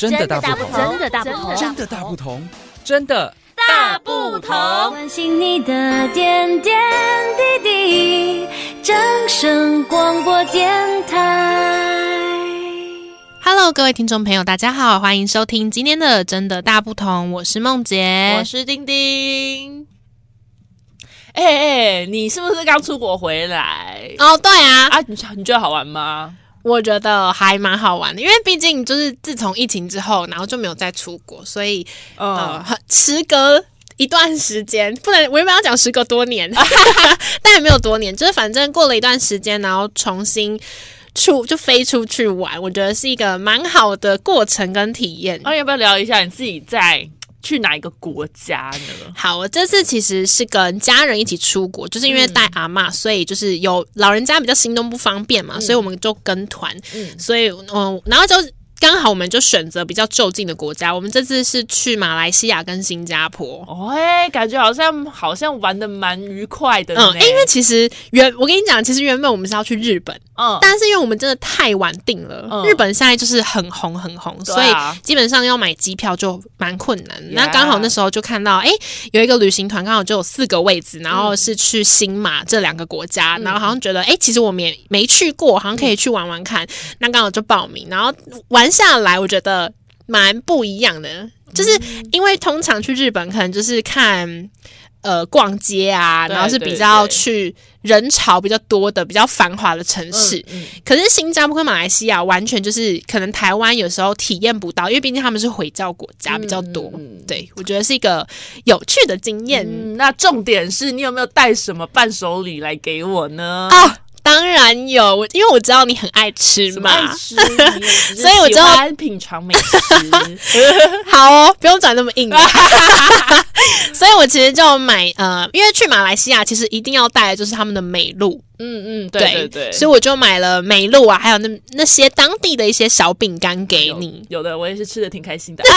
真的大不同，真的大不同，真的大不同，真的大不同。关心你的点点滴滴，掌声广播电台。Hello，各位听众朋友，大家好，欢迎收听今天的《真的大不同》，我是梦洁，我是丁丁。哎、欸、哎、欸，你是不是刚出国回来？哦，对啊，啊，你你觉得好玩吗？我觉得还蛮好玩的，因为毕竟就是自从疫情之后，然后就没有再出国，所以、嗯、呃，时隔一段时间，不能我原本要讲时隔多年，但也没有多年，就是反正过了一段时间，然后重新出就飞出去玩，我觉得是一个蛮好的过程跟体验。那、啊、要不要聊一下你自己在？去哪一个国家呢？好，我这次其实是跟家人一起出国，就是因为带阿嬷，所以就是有老人家比较行动不方便嘛，嗯、所以我们就跟团。嗯，所以嗯，然后就。刚好我们就选择比较就近的国家，我们这次是去马来西亚跟新加坡。哦，哎，感觉好像好像玩的蛮愉快的。嗯，因为其实原我跟你讲，其实原本我们是要去日本，嗯，但是因为我们真的太晚订了，嗯、日本现在就是很红很红，嗯、所以基本上要买机票就蛮困难。啊、那刚好那时候就看到，哎，有一个旅行团刚好就有四个位置，然后是去新马这两个国家，嗯、然后好像觉得，哎，其实我们也没去过，好像可以去玩玩看。嗯、那刚好就报名，然后玩。下来我觉得蛮不一样的，就是因为通常去日本可能就是看呃逛街啊，然后是比较去人潮比较多的、比较繁华的城市。可是新加坡跟马来西亚完全就是可能台湾有时候体验不到，因为毕竟他们是回教国家比较多。嗯、对，我觉得是一个有趣的经验、嗯。那重点是你有没有带什么伴手礼来给我呢？啊当然有，我因为我知道你很爱吃嘛，爱吃所以我就要品尝美食。好哦，不用转那么硬。所以我其实就买呃，因为去马来西亚其实一定要带的就是他们的美露。嗯嗯，对对对，所以我就买了美露啊，还有那那些当地的一些小饼干给你。有，有的，我也是吃的挺开心的。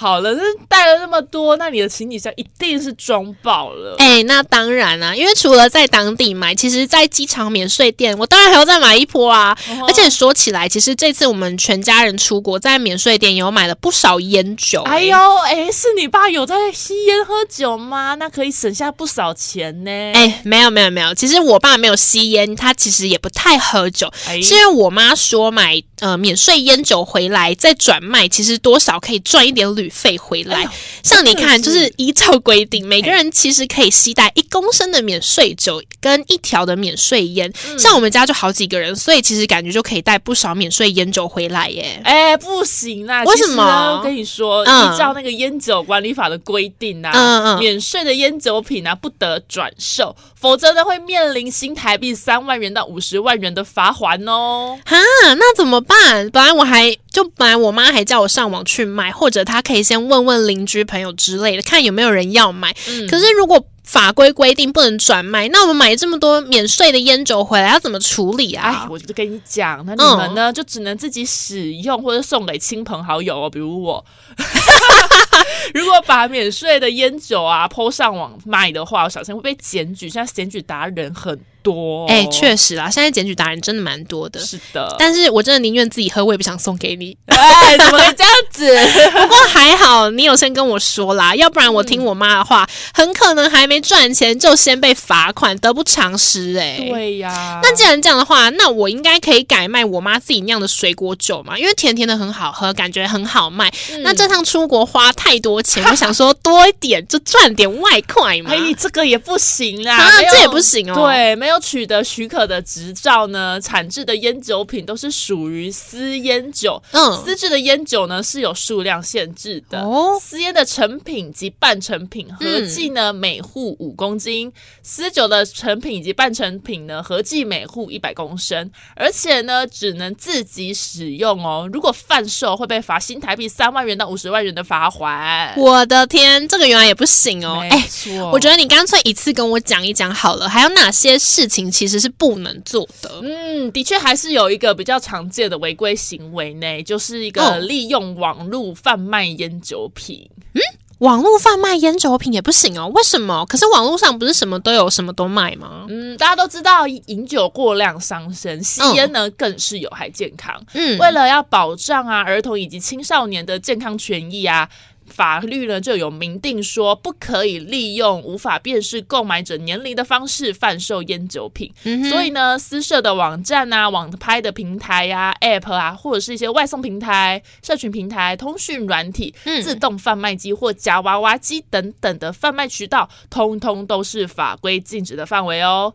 好了，那带了那么多，那你的行李箱一定是装爆了。哎、欸，那当然啦、啊，因为除了在当地买，其实在机场免税店，我当然还要再买一波啊。Uh huh. 而且说起来，其实这次我们全家人出国，在免税店也有买了不少烟酒、欸。哎呦，哎、欸，是你爸有在吸烟喝酒吗？那可以省下不少钱呢。哎、欸，没有没有没有，其实我爸没有吸烟，他其实也不太喝酒，欸、是因为我妈说买呃免税烟酒回来再转卖，其实多少可以赚一点旅。费回来，像你看，就是依照规定，每个人其实可以携带一公升的免税酒跟一条的免税烟。像我们家就好几个人，所以其实感觉就可以带不少免税烟酒回来耶。哎，不行啦！为什么？我跟你说，依照那个烟酒管理法的规定啊，嗯嗯，免税的烟酒品啊不得转售，否则呢会面临新台币三万元到五十万元的罚锾哦。哈，那怎么办？本来我还就本来我妈还叫我上网去买，或者她可以。先问问邻居朋友之类的，看有没有人要买。嗯、可是如果法规规定不能转卖，那我们买这么多免税的烟酒回来要怎么处理啊？我就跟你讲，那你们呢、嗯、就只能自己使用或者送给亲朋好友哦，比如我。如果把免税的烟酒啊 po 上网卖的话，我小心会被检举。现在检举达人很多，哎、欸，确实啦，现在检举达人真的蛮多的。是的，但是我真的宁愿自己喝，我也不想送给你。哎，怎么会这样子？不过还好，你有先跟我说啦，要不然我听我妈的话，嗯、很可能还没赚钱就先被罚款，得不偿失。哎，对呀。那既然这样的话，那我应该可以改卖我妈自己酿的水果酒嘛？因为甜甜的很好喝，感觉很好卖。嗯、那这趟出国花太多钱，我想说多一点就赚点外快嘛。哎，这个也不行啦，啊，这也不行哦。对，没有。取得许可的执照呢，产制的烟酒品都是属于私烟酒。嗯，私制的烟酒呢是有数量限制的。哦，私烟的成品及半成品合计呢、嗯、每户五公斤，私酒的成品以及半成品呢合计每户一百公升，而且呢只能自己使用哦。如果贩售会被罚新台币三万元到五十万元的罚锾。我的天，这个原来也不行哦。哎错，我觉得你干脆一次跟我讲一讲好了。还有哪些是？事情其实是不能做的。嗯，的确还是有一个比较常见的违规行为呢，就是一个利用网络贩卖烟酒品。嗯，网络贩卖烟酒品也不行哦？为什么？可是网络上不是什么都有，什么都卖吗？嗯，大家都知道饮酒过量伤身，吸烟呢、嗯、更是有害健康。嗯，为了要保障啊儿童以及青少年的健康权益啊。法律呢就有明定说，不可以利用无法辨识购买者年龄的方式贩售烟酒品。嗯、所以呢，私设的网站啊、网拍的平台呀、啊、App 啊，或者是一些外送平台、社群平台、通讯软体、嗯、自动贩卖机或夹娃娃机等等的贩卖渠道，通通都是法规禁止的范围哦。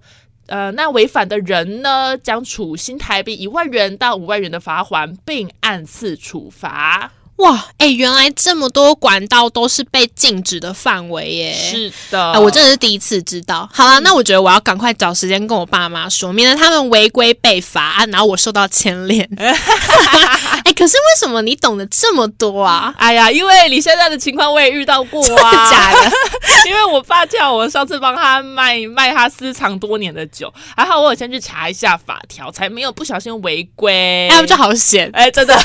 呃，那违反的人呢，将处新台币一万元到五万元的罚锾，并按次处罚。哇，哎、欸，原来这么多管道都是被禁止的范围耶！是的、呃，我真的是第一次知道。好了、嗯，那我觉得我要赶快找时间跟我爸妈说，免得他们违规被罚，然后我受到牵连。哎、欸，可是为什么你懂得这么多啊？哎呀，因为你现在的情况我也遇到过啊，假的。因为我爸叫我上次帮他卖卖他私藏多年的酒，还好我有先去查一下法条，才没有不小心违规。哎，不就好险？哎，真的。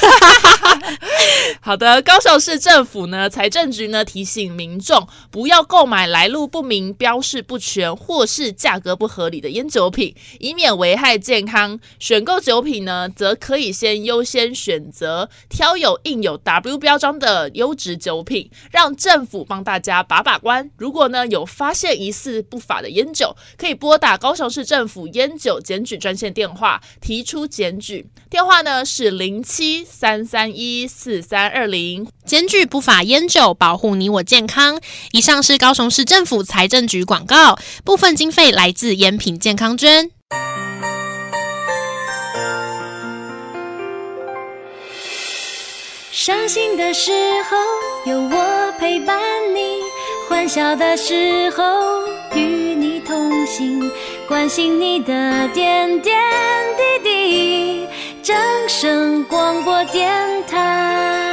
好的，高雄市政府呢，财政局呢提醒民众不要购买来路不明、标示不全或是价格不合理的烟酒品，以免危害健康。选购酒品呢，则可以先优先选择挑有印有 W 标章的优质酒品，让政府帮大家把把关。如果呢有发现疑似不法的烟酒，可以拨打高雄市政府烟酒检举专线电话提出检举，电话呢是零七三三一四三。二零，检举不法烟酒，保护你我健康。以上是高雄市政府财政局广告，部分经费来自烟品健康捐。伤心的时候有我陪伴你，欢笑的时候与你同行，关心你的点点滴滴。掌声广播电台。